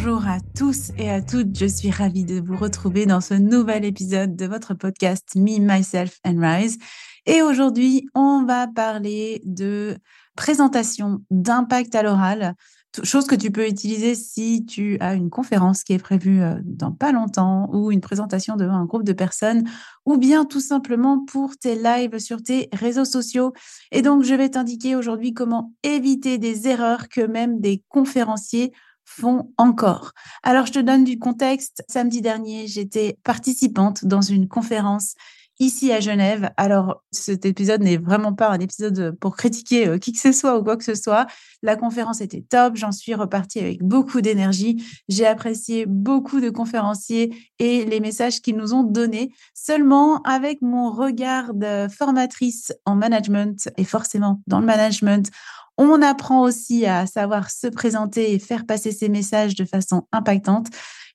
Bonjour à tous et à toutes, je suis ravie de vous retrouver dans ce nouvel épisode de votre podcast Me, Myself and Rise. Et aujourd'hui, on va parler de présentation d'impact à l'oral, chose que tu peux utiliser si tu as une conférence qui est prévue euh, dans pas longtemps ou une présentation devant un groupe de personnes ou bien tout simplement pour tes lives sur tes réseaux sociaux. Et donc, je vais t'indiquer aujourd'hui comment éviter des erreurs que même des conférenciers font encore. Alors, je te donne du contexte. Samedi dernier, j'étais participante dans une conférence ici à Genève. Alors, cet épisode n'est vraiment pas un épisode pour critiquer euh, qui que ce soit ou quoi que ce soit. La conférence était top. J'en suis repartie avec beaucoup d'énergie. J'ai apprécié beaucoup de conférenciers et les messages qu'ils nous ont donnés. Seulement, avec mon regard de formatrice en management et forcément dans le management, on apprend aussi à savoir se présenter et faire passer ses messages de façon impactante.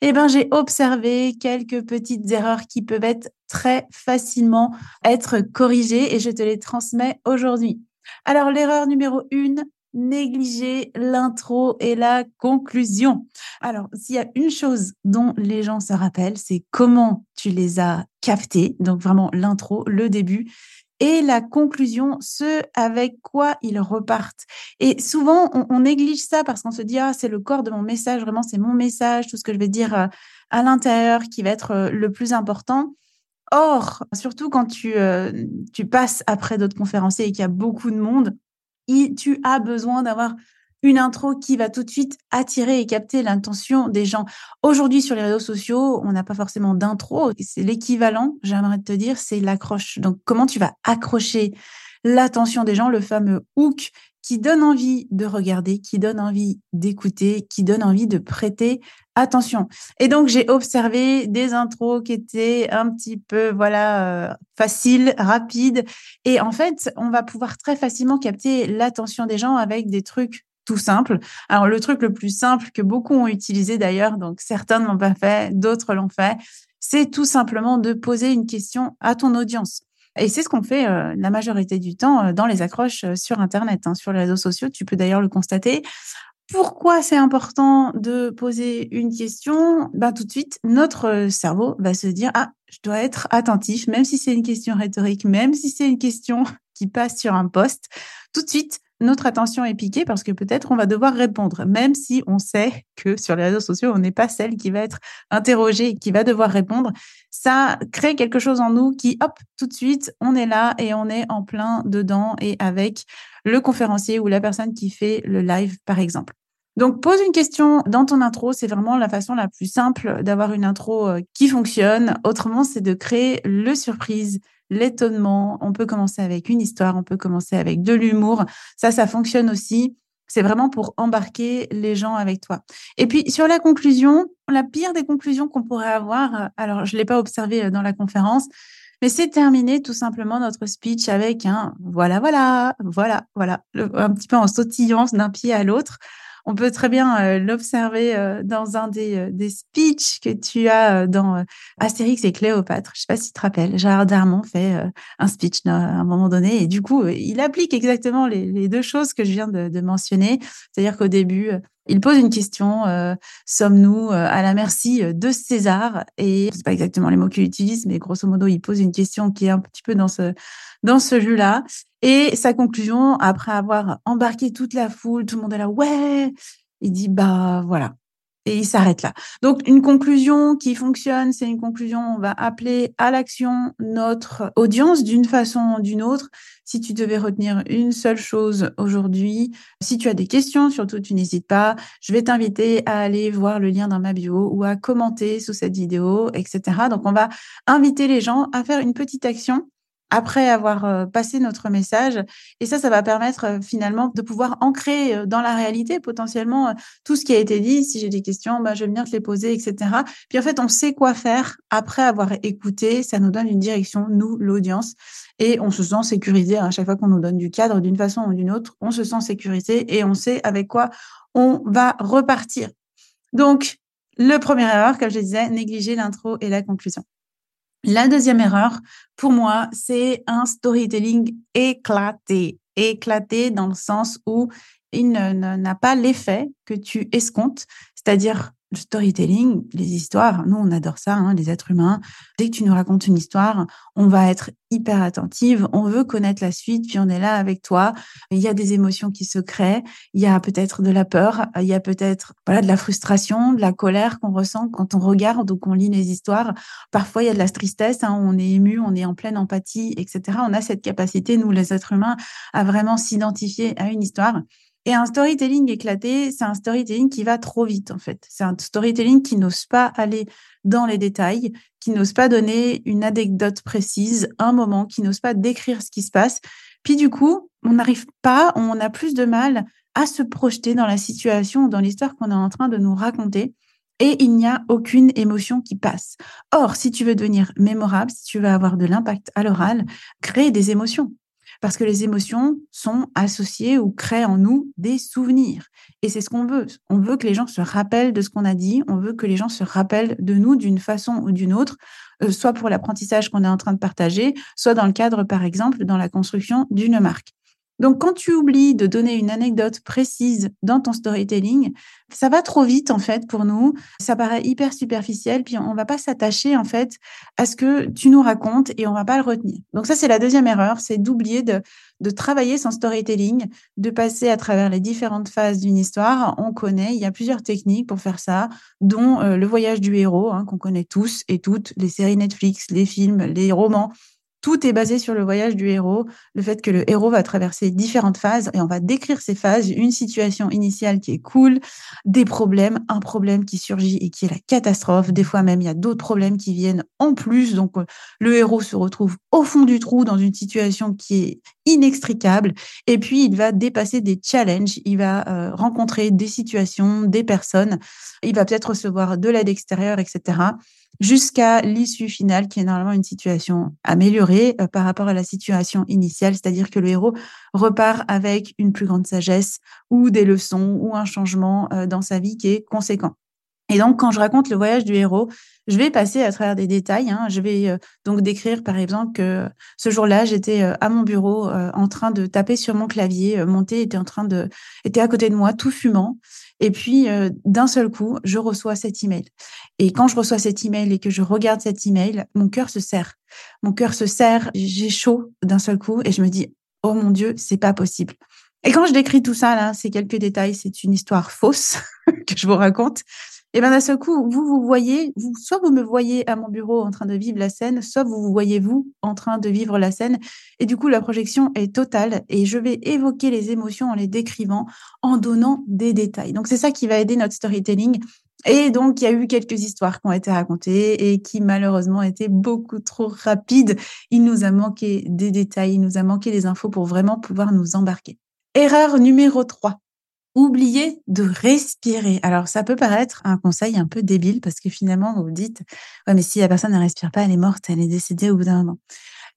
Eh ben, j'ai observé quelques petites erreurs qui peuvent être très facilement être corrigées et je te les transmets aujourd'hui. Alors, l'erreur numéro une, négliger l'intro et la conclusion. Alors, s'il y a une chose dont les gens se rappellent, c'est comment tu les as captés. Donc, vraiment l'intro, le début et la conclusion, ce avec quoi ils repartent. Et souvent, on, néglige ça parce qu'on se dit, ah, c'est le corps de mon message, vraiment, c'est mon message, tout ce que je vais dire euh, à l'intérieur qui va être euh, le plus important. Or, surtout quand tu, euh, tu passes après d'autres conférenciers et qu'il y a beaucoup de monde, tu as besoin d'avoir une intro qui va tout de suite attirer et capter l'intention des gens. Aujourd'hui, sur les réseaux sociaux, on n'a pas forcément d'intro. C'est l'équivalent, j'aimerais te dire, c'est l'accroche. Donc, comment tu vas accrocher l'attention des gens, le fameux hook qui donne envie de regarder, qui donne envie d'écouter, qui donne envie de prêter attention. Et donc, j'ai observé des intros qui étaient un petit peu, voilà, euh, faciles, rapides. Et en fait, on va pouvoir très facilement capter l'attention des gens avec des trucs tout simple. Alors, le truc le plus simple que beaucoup ont utilisé d'ailleurs, donc certains ne l'ont pas fait, d'autres l'ont fait, c'est tout simplement de poser une question à ton audience. Et c'est ce qu'on fait euh, la majorité du temps euh, dans les accroches euh, sur Internet, hein, sur les réseaux sociaux. Tu peux d'ailleurs le constater. Pourquoi c'est important de poser une question? Ben, Tout de suite, notre cerveau va se dire, ah, je dois être attentif, même si c'est une question rhétorique, même si c'est une question qui passe sur un poste. Tout de suite, notre attention est piquée parce que peut-être on va devoir répondre, même si on sait que sur les réseaux sociaux, on n'est pas celle qui va être interrogée et qui va devoir répondre. Ça crée quelque chose en nous qui, hop, tout de suite, on est là et on est en plein dedans et avec le conférencier ou la personne qui fait le live, par exemple. Donc, pose une question dans ton intro. C'est vraiment la façon la plus simple d'avoir une intro euh, qui fonctionne. Autrement, c'est de créer le surprise, l'étonnement. On peut commencer avec une histoire, on peut commencer avec de l'humour. Ça, ça fonctionne aussi. C'est vraiment pour embarquer les gens avec toi. Et puis, sur la conclusion, la pire des conclusions qu'on pourrait avoir, alors je ne l'ai pas observé euh, dans la conférence, mais c'est terminer tout simplement notre speech avec un voilà, voilà, voilà, voilà, un petit peu en sautillant d'un pied à l'autre on peut très bien euh, l'observer euh, dans un des, euh, des speeches que tu as dans Astérix et Cléopâtre. Je sais pas si tu te rappelles, Gérard Darmon fait un speech à un moment donné et du coup, il applique exactement les, deux choses que je viens de, mentionner. C'est-à-dire qu'au début, il pose une question sommes-nous à la merci de César Et c'est pas exactement les mots qu'il utilise, mais grosso modo, il pose une question qui est un petit peu dans ce dans ce jeu-là. Et sa conclusion, après avoir embarqué toute la foule, tout le monde est là, ouais, il dit, bah voilà, et il s'arrête là. Donc, une conclusion qui fonctionne, c'est une conclusion, on va appeler à l'action notre audience d'une façon ou d'une autre. Si tu devais retenir une seule chose aujourd'hui, si tu as des questions, surtout, tu n'hésites pas. Je vais t'inviter à aller voir le lien dans ma bio ou à commenter sous cette vidéo, etc. Donc, on va inviter les gens à faire une petite action après avoir euh, passé notre message. Et ça, ça va permettre euh, finalement de pouvoir ancrer euh, dans la réalité potentiellement tout ce qui a été dit. Si j'ai des questions, bah, je vais te les poser, etc. Puis en fait, on sait quoi faire après avoir écouté. Ça nous donne une direction, nous, l'audience. Et on se sent sécurisé à chaque fois qu'on nous donne du cadre d'une façon ou d'une autre. On se sent sécurisé et on sait avec quoi on va repartir. Donc, le premier erreur, comme je disais, négliger l'intro et la conclusion. La deuxième erreur, pour moi, c'est un storytelling éclaté. Éclaté dans le sens où il n'a pas l'effet que tu escomptes, c'est-à-dire storytelling, les histoires, nous on adore ça, hein, les êtres humains. Dès que tu nous racontes une histoire, on va être hyper attentive, on veut connaître la suite, puis on est là avec toi. Il y a des émotions qui se créent, il y a peut-être de la peur, il y a peut-être de la frustration, de la colère qu'on ressent quand on regarde ou qu'on lit les histoires. Parfois il y a de la tristesse, hein, on est ému, on est en pleine empathie, etc. On a cette capacité, nous les êtres humains, à vraiment s'identifier à une histoire. Et un storytelling éclaté, c'est un storytelling qui va trop vite, en fait. C'est un storytelling qui n'ose pas aller dans les détails, qui n'ose pas donner une anecdote précise, un moment, qui n'ose pas décrire ce qui se passe. Puis du coup, on n'arrive pas, on a plus de mal à se projeter dans la situation, dans l'histoire qu'on est en train de nous raconter. Et il n'y a aucune émotion qui passe. Or, si tu veux devenir mémorable, si tu veux avoir de l'impact à l'oral, crée des émotions parce que les émotions sont associées ou créent en nous des souvenirs. Et c'est ce qu'on veut. On veut que les gens se rappellent de ce qu'on a dit, on veut que les gens se rappellent de nous d'une façon ou d'une autre, euh, soit pour l'apprentissage qu'on est en train de partager, soit dans le cadre, par exemple, dans la construction d'une marque. Donc, quand tu oublies de donner une anecdote précise dans ton storytelling, ça va trop vite, en fait, pour nous. Ça paraît hyper superficiel, puis on va pas s'attacher, en fait, à ce que tu nous racontes et on va pas le retenir. Donc, ça, c'est la deuxième erreur, c'est d'oublier de, de travailler son storytelling, de passer à travers les différentes phases d'une histoire. On connaît, il y a plusieurs techniques pour faire ça, dont euh, le voyage du héros, hein, qu'on connaît tous et toutes, les séries Netflix, les films, les romans tout est basé sur le voyage du héros, le fait que le héros va traverser différentes phases et on va décrire ces phases, une situation initiale qui est cool, des problèmes, un problème qui surgit et qui est la catastrophe. Des fois même, il y a d'autres problèmes qui viennent en plus. Donc, euh, le héros se retrouve au fond du trou dans une situation qui est inextricable. Et puis, il va dépasser des challenges, il va euh, rencontrer des situations, des personnes, il va peut-être recevoir de l'aide extérieure, etc jusqu'à l'issue finale, qui est normalement une situation améliorée euh, par rapport à la situation initiale, c'est-à-dire que le héros repart avec une plus grande sagesse ou des leçons ou un changement euh, dans sa vie qui est conséquent. Et donc, quand je raconte le voyage du héros, je vais passer à travers des détails. Hein. Je vais euh, donc décrire, par exemple, que ce jour-là, j'étais à mon bureau en train de taper sur mon clavier. Mon thé était en train de, était à côté de moi, tout fumant. Et puis, euh, d'un seul coup, je reçois cet email. Et quand je reçois cet email et que je regarde cet email, mon cœur se serre. Mon cœur se serre, j'ai chaud d'un seul coup et je me dis, oh mon Dieu, c'est pas possible. Et quand je décris tout ça, là, c'est quelques détails, c'est une histoire fausse que je vous raconte. Et bien d'un seul coup, vous vous voyez, vous, soit vous me voyez à mon bureau en train de vivre la scène, soit vous vous voyez vous en train de vivre la scène. Et du coup, la projection est totale et je vais évoquer les émotions en les décrivant, en donnant des détails. Donc c'est ça qui va aider notre storytelling. Et donc, il y a eu quelques histoires qui ont été racontées et qui malheureusement étaient beaucoup trop rapides. Il nous a manqué des détails, il nous a manqué des infos pour vraiment pouvoir nous embarquer. Erreur numéro 3 oubliez de respirer. Alors, ça peut paraître un conseil un peu débile parce que finalement, vous vous dites, ouais, mais si la personne ne respire pas, elle est morte, elle est décédée au bout d'un moment.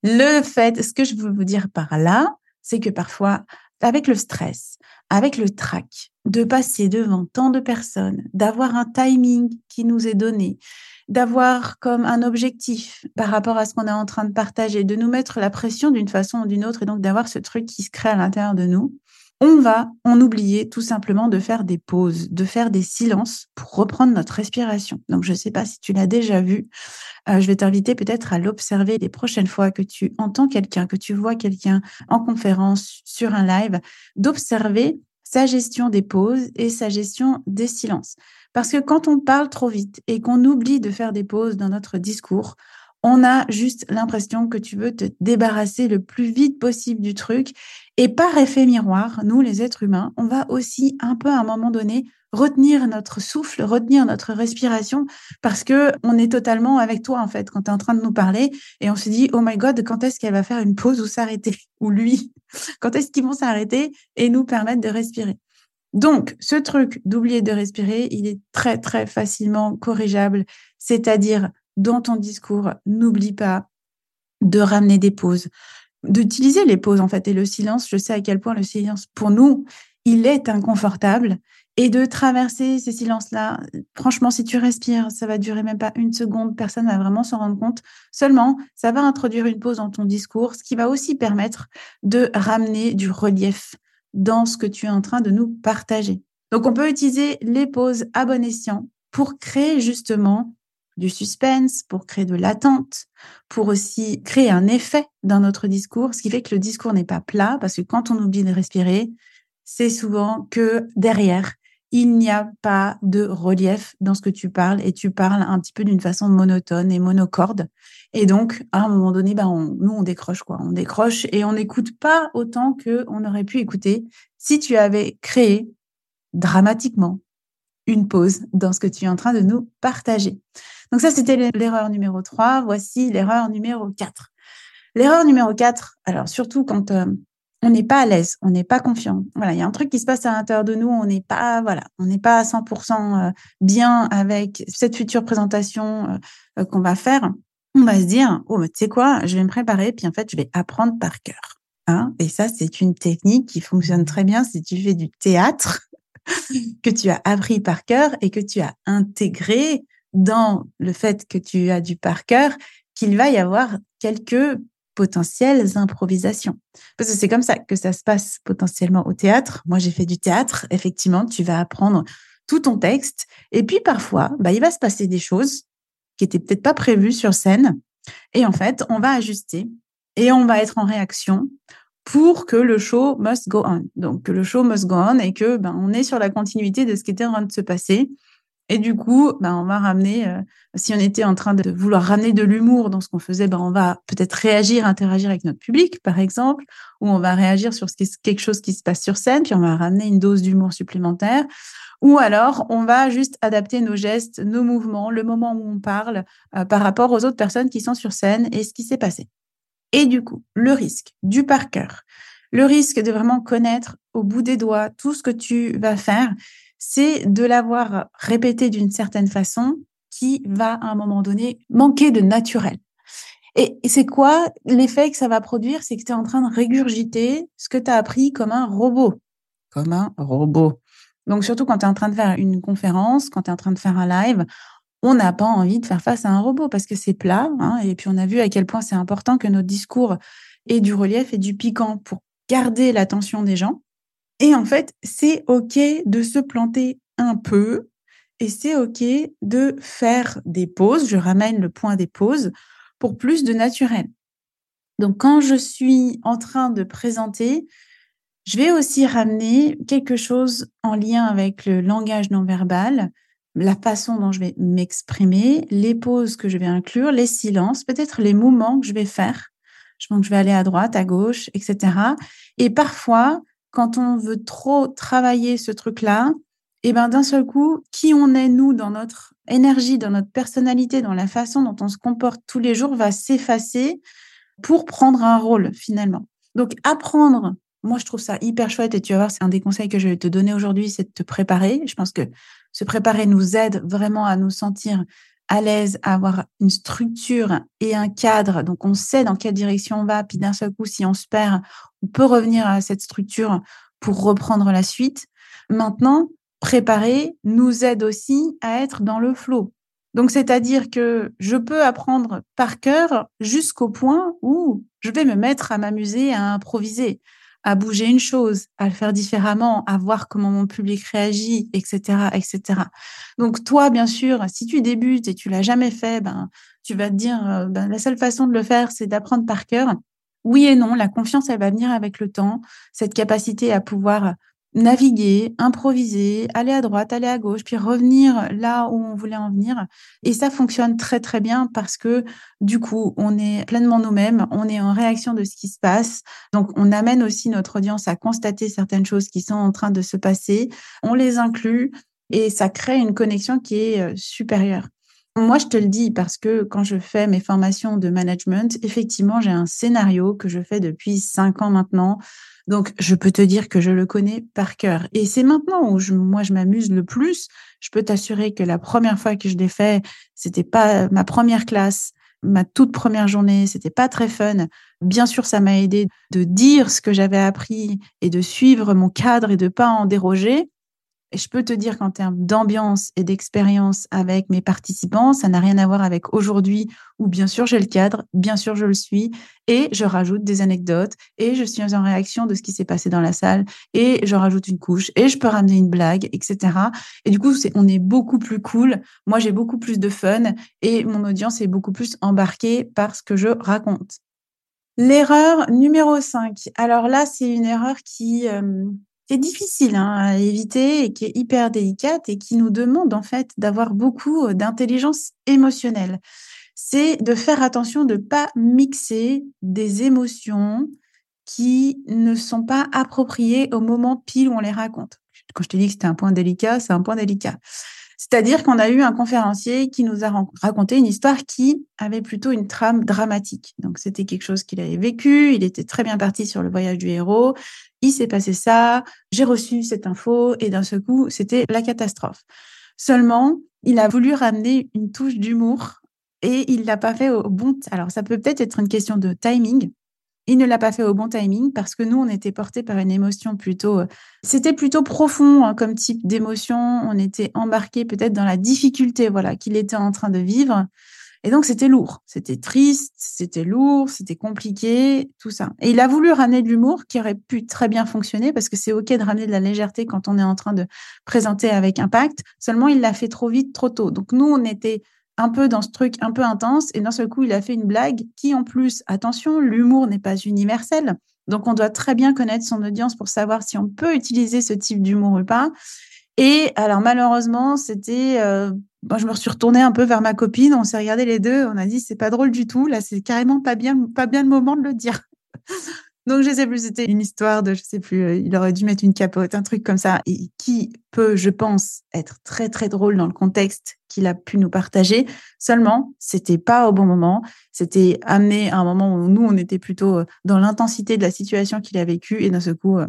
Le fait, ce que je veux vous dire par là, c'est que parfois, avec le stress, avec le trac, de passer devant tant de personnes, d'avoir un timing qui nous est donné, d'avoir comme un objectif par rapport à ce qu'on est en train de partager, de nous mettre la pression d'une façon ou d'une autre et donc d'avoir ce truc qui se crée à l'intérieur de nous, on va en oublier tout simplement de faire des pauses, de faire des silences pour reprendre notre respiration. Donc, je ne sais pas si tu l'as déjà vu. Euh, je vais t'inviter peut-être à l'observer les prochaines fois que tu entends quelqu'un, que tu vois quelqu'un en conférence, sur un live, d'observer sa gestion des pauses et sa gestion des silences. Parce que quand on parle trop vite et qu'on oublie de faire des pauses dans notre discours, on a juste l'impression que tu veux te débarrasser le plus vite possible du truc. Et par effet miroir, nous, les êtres humains, on va aussi un peu à un moment donné retenir notre souffle, retenir notre respiration, parce que on est totalement avec toi en fait quand tu es en train de nous parler et on se dit oh my god quand est-ce qu'elle va faire une pause ou s'arrêter? Ou lui? Quand est-ce qu'ils vont s'arrêter et nous permettre de respirer? Donc ce truc d'oublier de respirer, il est très très facilement corrigeable, c'est-à-dire dans ton discours, n'oublie pas de ramener des pauses, d'utiliser les pauses en fait et le silence. Je sais à quel point le silence pour nous, il est inconfortable et de traverser ces silences-là. Franchement, si tu respires, ça va durer même pas une seconde, personne va vraiment s'en rendre compte. Seulement, ça va introduire une pause dans ton discours, ce qui va aussi permettre de ramener du relief dans ce que tu es en train de nous partager. Donc, on peut utiliser les pauses à bon escient pour créer justement du suspense, pour créer de l'attente, pour aussi créer un effet dans notre discours, ce qui fait que le discours n'est pas plat, parce que quand on oublie de respirer, c'est souvent que derrière, il n'y a pas de relief dans ce que tu parles et tu parles un petit peu d'une façon monotone et monocorde. Et donc, à un moment donné, ben nous, on décroche quoi. On décroche et on n'écoute pas autant qu'on aurait pu écouter si tu avais créé dramatiquement une pause dans ce que tu es en train de nous partager. Donc ça, c'était l'erreur numéro 3. Voici l'erreur numéro 4. L'erreur numéro 4, alors surtout quand euh, on n'est pas à l'aise, on n'est pas confiant. Voilà, il y a un truc qui se passe à l'intérieur de nous, on n'est pas, voilà, on n'est pas à 100% euh, bien avec cette future présentation euh, qu'on va faire. On va se dire, oh, tu sais quoi, je vais me préparer, puis en fait, je vais apprendre par cœur. Hein et ça, c'est une technique qui fonctionne très bien si tu fais du théâtre, que tu as appris par cœur et que tu as intégré dans le fait que tu as du par cœur qu'il va y avoir quelques potentielles improvisations. Parce que c'est comme ça que ça se passe potentiellement au théâtre. Moi, j'ai fait du théâtre. Effectivement, tu vas apprendre tout ton texte. Et puis parfois, bah, il va se passer des choses qui étaient peut-être pas prévues sur scène. Et en fait, on va ajuster et on va être en réaction pour que le show must go on. Donc, que le show must go on et que ben, on est sur la continuité de ce qui était en train de se passer et du coup, ben, on va ramener, euh, si on était en train de vouloir ramener de l'humour dans ce qu'on faisait, ben, on va peut-être réagir, interagir avec notre public, par exemple, ou on va réagir sur quelque chose qui se passe sur scène, puis on va ramener une dose d'humour supplémentaire. Ou alors, on va juste adapter nos gestes, nos mouvements, le moment où on parle euh, par rapport aux autres personnes qui sont sur scène et ce qui s'est passé. Et du coup, le risque du par cœur, le risque de vraiment connaître au bout des doigts tout ce que tu vas faire, c'est de l'avoir répété d'une certaine façon qui va à un moment donné manquer de naturel. Et, c'est quoi l'effet que ça va produire? C'est que tu es en train de régurgiter ce que tu as appris comme un robot. Comme un robot. Donc surtout quand tu es en train de faire une conférence, quand tu es en train de faire un live, on n'a pas envie de faire face à un robot parce que c'est plat. Hein, et puis on a vu à quel point c'est important que notre discours ait du relief et du piquant pour garder l'attention des gens. Et en fait, c'est OK de se planter un peu et c'est OK de faire des pauses. Je ramène le point des pauses pour plus de naturel. Donc, quand je suis en train de présenter, je vais aussi ramener quelque chose en lien avec le langage non verbal, la façon dont je vais m'exprimer, les pauses que je vais inclure, les silences, peut-être les mouvements que je vais faire. Je pense que je vais aller à droite, à gauche, etc. Et parfois, quand on veut trop travailler ce truc-là, et eh ben d'un seul coup, qui on est nous dans notre énergie, dans notre personnalité, dans la façon dont on se comporte tous les jours va s'effacer pour prendre un rôle finalement. Donc apprendre, moi je trouve ça hyper chouette et tu vas voir, c'est un des conseils que je vais te donner aujourd'hui, c'est de te préparer. Je pense que se préparer nous aide vraiment à nous sentir à l'aise, à avoir une structure et un cadre. Donc, on sait dans quelle direction on va. Puis d'un seul coup, si on se perd, on peut revenir à cette structure pour reprendre la suite. Maintenant, préparer nous aide aussi à être dans le flot. Donc, c'est-à-dire que je peux apprendre par cœur jusqu'au point où je vais me mettre à m'amuser, à improviser à bouger une chose, à le faire différemment, à voir comment mon public réagit, etc., etc. Donc toi, bien sûr, si tu débutes et tu l'as jamais fait, ben tu vas te dire, euh, ben, la seule façon de le faire, c'est d'apprendre par cœur. Oui et non, la confiance, elle va venir avec le temps, cette capacité à pouvoir naviguer, improviser, aller à droite, aller à gauche, puis revenir là où on voulait en venir. Et ça fonctionne très très bien parce que du coup, on est pleinement nous-mêmes, on est en réaction de ce qui se passe. Donc, on amène aussi notre audience à constater certaines choses qui sont en train de se passer. On les inclut et ça crée une connexion qui est euh, supérieure. Moi, je te le dis parce que quand je fais mes formations de management, effectivement, j'ai un scénario que je fais depuis cinq ans maintenant. Donc, je peux te dire que je le connais par cœur. Et c'est maintenant où je, moi, je m'amuse le plus. Je peux t'assurer que la première fois que je l'ai fait, c'était pas ma première classe, ma toute première journée, c'était pas très fun. Bien sûr, ça m'a aidé de dire ce que j'avais appris et de suivre mon cadre et de pas en déroger. Et je peux te dire qu'en termes d'ambiance et d'expérience avec mes participants, ça n'a rien à voir avec aujourd'hui où bien sûr j'ai le cadre, bien sûr je le suis, et je rajoute des anecdotes, et je suis en réaction de ce qui s'est passé dans la salle, et je rajoute une couche, et je peux ramener une blague, etc. Et du coup, on est beaucoup plus cool. Moi, j'ai beaucoup plus de fun, et mon audience est beaucoup plus embarquée par ce que je raconte. L'erreur numéro 5. Alors là, c'est une erreur qui, euh, qui est difficile hein, à éviter et qui est hyper délicate et qui nous demande en fait d'avoir beaucoup euh, d'intelligence émotionnelle. C'est de faire attention de ne pas mixer des émotions qui ne sont pas appropriées au moment pile où on les raconte. Quand je t'ai dit que c'était un point délicat, c'est un point délicat. C'est-à-dire qu'on a eu un conférencier qui nous a raconté une histoire qui avait plutôt une trame dramatique. Donc c'était quelque chose qu'il avait vécu, il était très bien parti sur le voyage du héros, il s'est passé ça, j'ai reçu cette info et d'un seul coup, c'était la catastrophe. Seulement, il a voulu ramener une touche d'humour et il l'a pas fait au bon. Alors ça peut peut-être être une question de timing, il ne l'a pas fait au bon timing parce que nous, on était portés par une émotion plutôt. Euh, c'était plutôt profond hein, comme type d'émotion. On était embarqué peut-être dans la difficulté, voilà, qu'il était en train de vivre. Et donc, c'était lourd. C'était triste, c'était lourd, c'était compliqué, tout ça. Et il a voulu ramener de l'humour qui aurait pu très bien fonctionner parce que c'est OK de ramener de la légèreté quand on est en train de présenter avec impact. Seulement, il l'a fait trop vite, trop tôt. Donc, nous, on était un peu dans ce truc un peu intense et d'un seul coup, il a fait une blague qui, en plus, attention, l'humour n'est pas universel. Donc, on doit très bien connaître son audience pour savoir si on peut utiliser ce type d'humour ou pas. Et alors, malheureusement, c'était. Euh, je me suis retournée un peu vers ma copine. On s'est regardé les deux. On a dit, c'est pas drôle du tout. Là, c'est carrément pas bien, pas bien le moment de le dire. Donc, je sais plus, c'était une histoire de, je sais plus, euh, il aurait dû mettre une capote, un truc comme ça, et qui peut, je pense, être très, très drôle dans le contexte qu'il a pu nous partager. Seulement, c'était pas au bon moment. C'était amené à un moment où nous, on était plutôt euh, dans l'intensité de la situation qu'il a vécue, et dans ce coup, euh,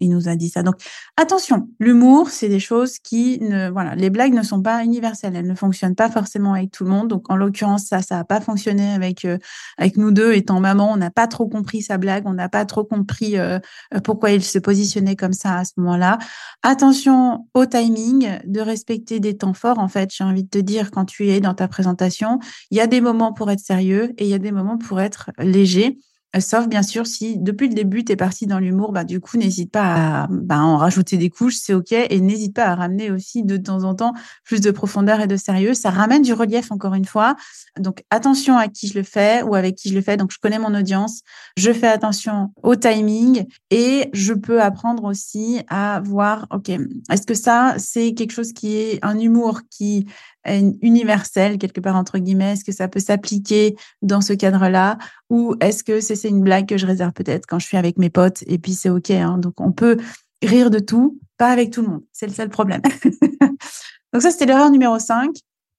il nous a dit ça. Donc attention, l'humour, c'est des choses qui ne, voilà, les blagues ne sont pas universelles, elles ne fonctionnent pas forcément avec tout le monde. Donc en l'occurrence, ça, ça n'a pas fonctionné avec euh, avec nous deux étant maman. On n'a pas trop compris sa blague, on n'a pas trop compris euh, euh, pourquoi il se positionnait comme ça à ce moment-là. Attention au timing, de respecter des temps forts. En fait, j'ai envie de te dire quand tu es dans ta présentation, il y a des moments pour être sérieux et il y a des moments pour être léger. Sauf bien sûr si depuis le début tu es parti dans l'humour, bah du coup n'hésite pas à bah, en rajouter des couches, c'est ok, et n'hésite pas à ramener aussi de temps en temps plus de profondeur et de sérieux. Ça ramène du relief encore une fois. Donc attention à qui je le fais ou avec qui je le fais. Donc je connais mon audience, je fais attention au timing et je peux apprendre aussi à voir, ok, est-ce que ça c'est quelque chose qui est un humour qui universel quelque part entre guillemets Est-ce que ça peut s'appliquer dans ce cadre-là? Ou est-ce que c'est une blague que je réserve peut-être quand je suis avec mes potes et puis c'est OK hein? Donc on peut rire de tout, pas avec tout le monde. C'est le seul problème. Donc ça, c'était l'erreur numéro 5.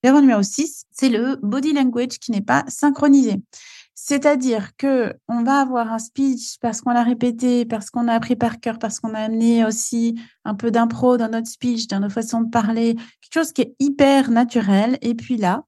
L'erreur numéro 6, c'est le body language qui n'est pas synchronisé. C'est-à-dire que on va avoir un speech parce qu'on l'a répété, parce qu'on a appris par cœur, parce qu'on a amené aussi un peu d'impro dans notre speech, dans nos façons de parler, quelque chose qui est hyper naturel. Et puis là,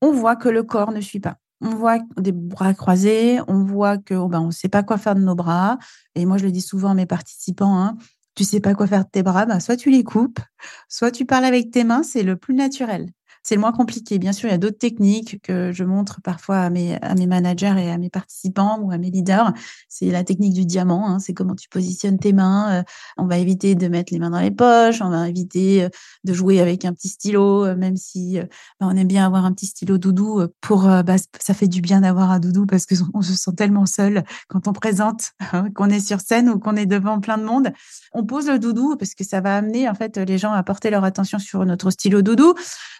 on voit que le corps ne suit pas. On voit des bras croisés, on voit que oh ben, on ne sait pas quoi faire de nos bras. Et moi, je le dis souvent à mes participants, hein, tu sais pas quoi faire de tes bras, ben, soit tu les coupes, soit tu parles avec tes mains, c'est le plus naturel c'est le moins compliqué. Bien sûr, il y a d'autres techniques que je montre parfois à mes, managers et à mes participants ou à mes leaders. C'est la technique du diamant. Hein. C'est comment tu positionnes tes mains. Euh, on va éviter de mettre les mains dans les poches. On va éviter euh, de jouer avec un petit stylo, euh, même si bah, on aime bien avoir un petit stylo doudou. Pour, bah, ça fait du bien d'avoir un doudou parce qu'on se sent tellement seul quand on présente, qu'on est sur scène ou qu'on est devant plein de monde. On pose le doudou parce que ça va amener en fait les gens à porter leur attention sur notre stylo doudou.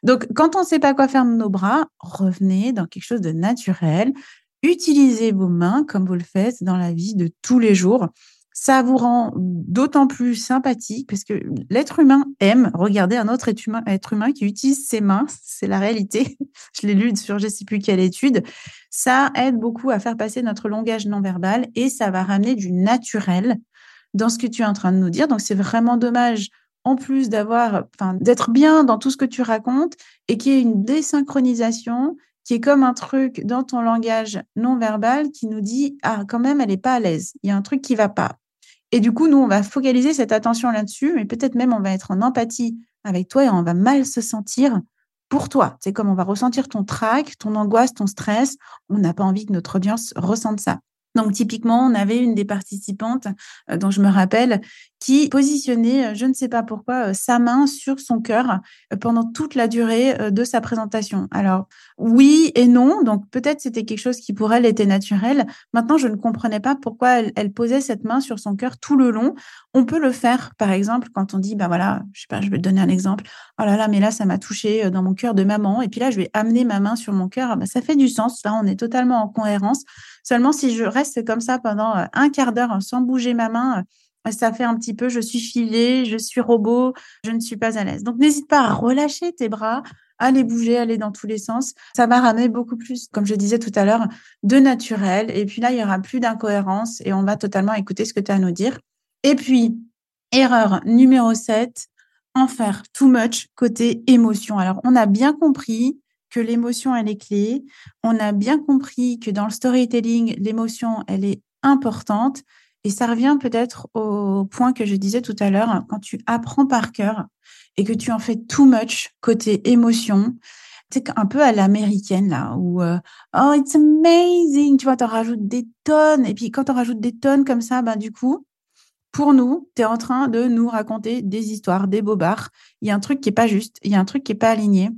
Donc, quand on ne sait pas quoi faire de nos bras, revenez dans quelque chose de naturel. Utilisez vos mains comme vous le faites dans la vie de tous les jours. Ça vous rend d'autant plus sympathique parce que l'être humain aime regarder un autre être humain, être humain qui utilise ses mains. C'est la réalité. Je l'ai lu sur je ne sais plus quelle étude. Ça aide beaucoup à faire passer notre langage non verbal et ça va ramener du naturel dans ce que tu es en train de nous dire. Donc, c'est vraiment dommage en plus d'avoir, enfin, d'être bien dans tout ce que tu racontes et qu'il y ait une désynchronisation qui est comme un truc dans ton langage non verbal qui nous dit ah quand même elle n'est pas à l'aise, il y a un truc qui va pas. Et du coup nous on va focaliser cette attention là-dessus, mais peut-être même on va être en empathie avec toi et on va mal se sentir pour toi. C'est comme on va ressentir ton trac, ton angoisse, ton stress. On n'a pas envie que notre audience ressente ça. Donc typiquement, on avait une des participantes euh, dont je me rappelle qui positionnait, euh, je ne sais pas pourquoi, euh, sa main sur son cœur pendant toute la durée de sa présentation. Alors oui et non, donc peut-être c'était quelque chose qui pour elle était naturel. Maintenant, je ne comprenais pas pourquoi elle, posait cette main sur son cœur tout le long. On peut le faire, par exemple, quand on dit, bah voilà, je sais pas, je vais te donner un exemple. Oh là là, mais là, ça m'a touché dans mon cœur de maman. Et puis là, je vais amener ma main sur mon cœur. Bah, ça fait du sens. Là, on est totalement en cohérence. Seulement, si je reste comme ça pendant un quart d'heure sans bouger ma main, ça fait un petit peu, je suis filée, je suis robot, je ne suis pas à l'aise. Donc, n'hésite pas à relâcher tes bras, à les bouger, à aller dans tous les sens. Ça va ramener beaucoup plus, comme je disais tout à l'heure, de naturel. Et puis là, il y aura plus d'incohérence et on va totalement écouter ce que tu as à nous dire. Et puis, erreur numéro 7, en faire too much côté émotion. Alors, on a bien compris que l'émotion, elle est clé. On a bien compris que dans le storytelling, l'émotion, elle est importante. Et ça revient peut-être au point que je disais tout à l'heure, quand tu apprends par cœur et que tu en fais too much côté émotion, c'est un peu à l'américaine là, où euh, oh it's amazing, tu vois, tu rajoutes des tonnes. Et puis quand on rajoute des tonnes comme ça, ben du coup, pour nous, tu es en train de nous raconter des histoires, des bobards. Il y a un truc qui est pas juste, il y a un truc qui est pas aligné.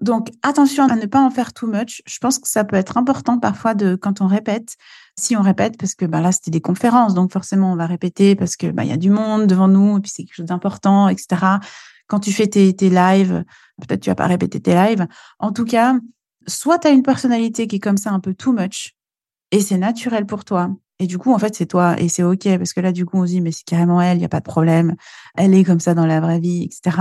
Donc attention à ne pas en faire too much. Je pense que ça peut être important parfois de quand on répète, si on répète, parce que bah, là c'était des conférences, donc forcément on va répéter parce que bah, il y a du monde devant nous et puis c'est quelque chose d'important, etc. Quand tu fais tes, tes lives, peut-être tu vas pas répéter tes lives. En tout cas, soit tu as une personnalité qui est comme ça un peu too much et c'est naturel pour toi. Et du coup, en fait, c'est toi et c'est OK parce que là, du coup, on se dit, mais c'est carrément elle, il n'y a pas de problème. Elle est comme ça dans la vraie vie, etc.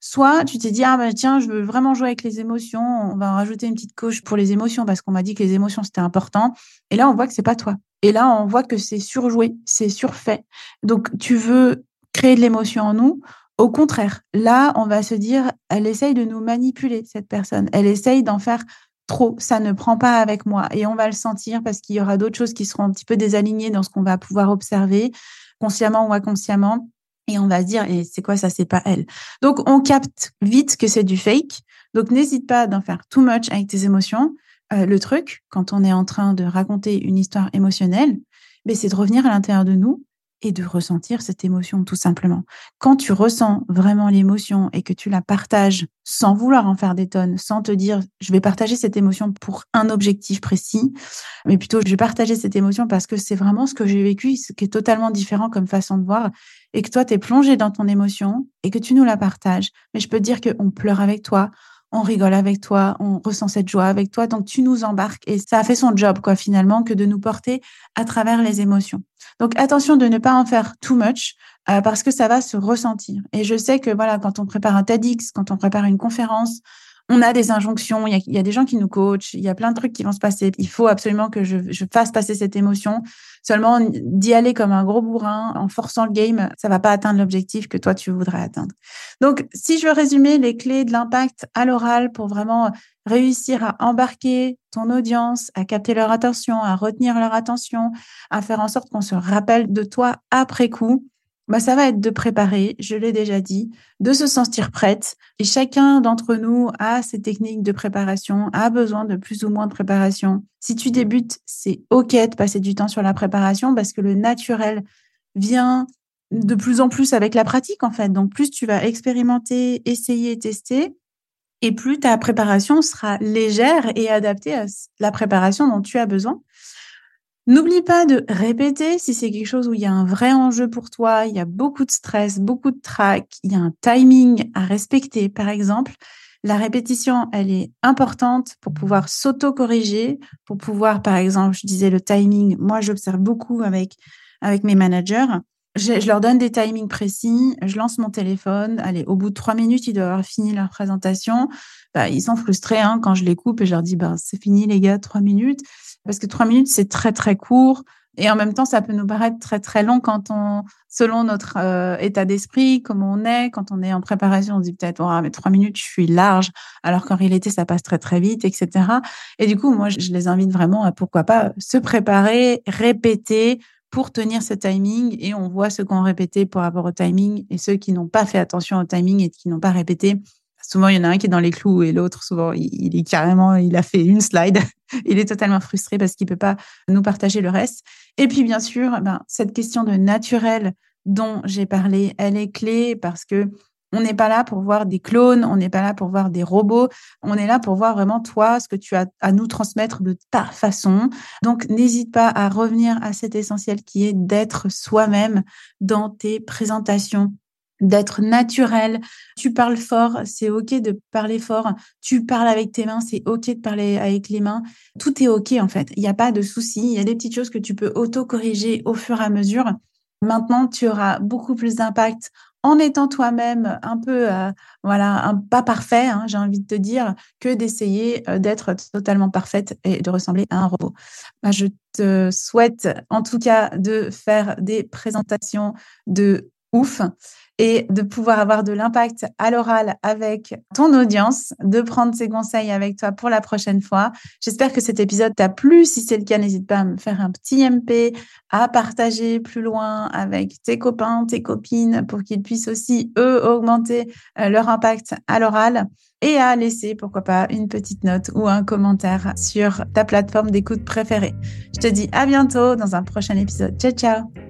Soit tu t'es dit, ah bah tiens, je veux vraiment jouer avec les émotions, on va rajouter une petite coche pour les émotions parce qu'on m'a dit que les émotions c'était important. Et là, on voit que c'est pas toi. Et là, on voit que c'est surjoué, c'est surfait. Donc, tu veux créer de l'émotion en nous. Au contraire, là, on va se dire, elle essaye de nous manipuler, cette personne. Elle essaye d'en faire trop. Ça ne prend pas avec moi. Et on va le sentir parce qu'il y aura d'autres choses qui seront un petit peu désalignées dans ce qu'on va pouvoir observer, consciemment ou inconsciemment et on va se dire, et c'est quoi ça, c'est pas elle. Donc, on capte vite que c'est du fake. Donc, n'hésite pas d'en faire too much avec tes émotions. Euh, le truc, quand on est en train de raconter une histoire émotionnelle, mais c'est de revenir à l'intérieur de nous et de ressentir cette émotion tout simplement. Quand tu ressens vraiment l'émotion et que tu la partages sans vouloir en faire des tonnes, sans te dire je vais partager cette émotion pour un objectif précis, mais plutôt je vais partager cette émotion parce que c'est vraiment ce que j'ai vécu, ce qui est totalement différent comme façon de voir et que toi tu es plongé dans ton émotion et que tu nous la partages. Mais je peux te dire qu'on pleure avec toi, on rigole avec toi, on ressent cette joie avec toi. Donc, tu nous embarques et ça a fait son job, quoi, finalement, que de nous porter à travers les émotions. Donc, attention de ne pas en faire too much euh, parce que ça va se ressentir. Et je sais que, voilà, quand on prépare un TEDx, quand on prépare une conférence, on a des injonctions, il y a, des gens qui nous coachent, il y a plein de trucs qui vont se passer. Il faut absolument que je, fasse passer cette émotion. Seulement, d'y aller comme un gros bourrin en forçant le game, ça va pas atteindre l'objectif que toi, tu voudrais atteindre. Donc, si je veux résumer les clés de l'impact à l'oral pour vraiment réussir à embarquer ton audience, à capter leur attention, à retenir leur attention, à faire en sorte qu'on se rappelle de toi après coup, bah, ça va être de préparer, je l'ai déjà dit, de se sentir prête. Et chacun d'entre nous a ses techniques de préparation, a besoin de plus ou moins de préparation. Si tu débutes, c'est OK de passer du temps sur la préparation parce que le naturel vient de plus en plus avec la pratique, en fait. Donc, plus tu vas expérimenter, essayer, tester, et plus ta préparation sera légère et adaptée à la préparation dont tu as besoin. N'oublie pas de répéter si c'est quelque chose où il y a un vrai enjeu pour toi, il y a beaucoup de stress, beaucoup de trac, il y a un timing à respecter. Par exemple, la répétition, elle est importante pour pouvoir s'auto-corriger, pour pouvoir, par exemple, je disais le timing, moi j'observe beaucoup avec, avec mes managers. Je, leur donne des timings précis, je lance mon téléphone, allez, au bout de trois minutes, ils doivent avoir fini leur présentation. Bah, ils sont frustrés hein, quand je les coupe et je leur dis, bah, c'est fini les gars, trois minutes. Parce que trois minutes, c'est très, très court. Et en même temps, ça peut nous paraître très, très long quand on, selon notre euh, état d'esprit, comment on est, quand on est en préparation, on dit peut-être, oh, mais trois minutes, je suis large, alors qu'en réalité, ça passe très, très vite, etc. Et du coup, moi, je les invite vraiment à, pourquoi pas, se préparer, répéter, pour tenir ce timing et on voit ceux qui ont répété pour rapport au timing et ceux qui n'ont pas fait attention au timing et qui n'ont pas répété. Souvent, il y en a un qui est dans les clous et l'autre, souvent, il, est carrément, il a fait une slide. il est totalement frustré parce qu'il peut pas nous partager le reste. Et puis, bien sûr, ben, cette question de naturel dont j'ai parlé, elle est clé parce que on n'est pas là pour voir des clones, on n'est pas là pour voir des robots, on est là pour voir vraiment toi, ce que tu as à nous transmettre de ta façon. Donc, n'hésite pas à revenir à cet essentiel qui est d'être soi-même dans tes présentations d'être naturel. Tu parles fort, c'est OK de parler fort. Tu parles avec tes mains, c'est OK de parler avec les mains. Tout est OK en fait. Il n'y a pas de souci. Il y a des petites choses que tu peux auto-corriger au fur et à mesure. Maintenant, tu auras beaucoup plus d'impact en étant toi-même un peu, euh, voilà, un pas parfait, hein, j'ai envie de te dire, que d'essayer euh, d'être totalement parfaite et de ressembler à un robot. Bah, je te souhaite en tout cas de faire des présentations de ouf et de pouvoir avoir de l'impact à l'oral avec ton audience, de prendre ces conseils avec toi pour la prochaine fois. J'espère que cet épisode t'a plu. Si c'est le cas, n'hésite pas à me faire un petit MP, à partager plus loin avec tes copains, tes copines pour qu'ils puissent aussi, eux, augmenter euh, leur impact à l'oral et à laisser, pourquoi pas, une petite note ou un commentaire sur ta plateforme d'écoute préférée. Je te dis à bientôt dans un prochain épisode. Ciao, ciao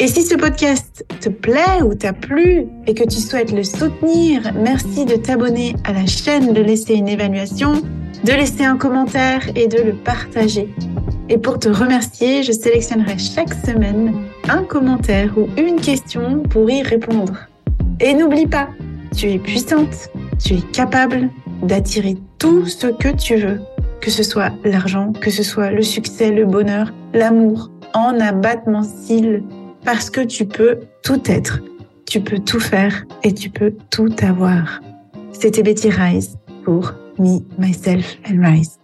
Et si ce podcast te plaît ou t'a plu et que tu souhaites le soutenir, merci de t'abonner à la chaîne, de laisser une évaluation, de laisser un commentaire et de le partager. Et pour te remercier, je sélectionnerai chaque semaine un commentaire ou une question pour y répondre. Et n'oublie pas, tu es puissante, tu es capable d'attirer tout ce que tu veux, que ce soit l'argent, que ce soit le succès, le bonheur, l'amour, en abattement cils parce que tu peux tout être, tu peux tout faire et tu peux tout avoir. C'était Betty Rise pour Me, Myself and Rise.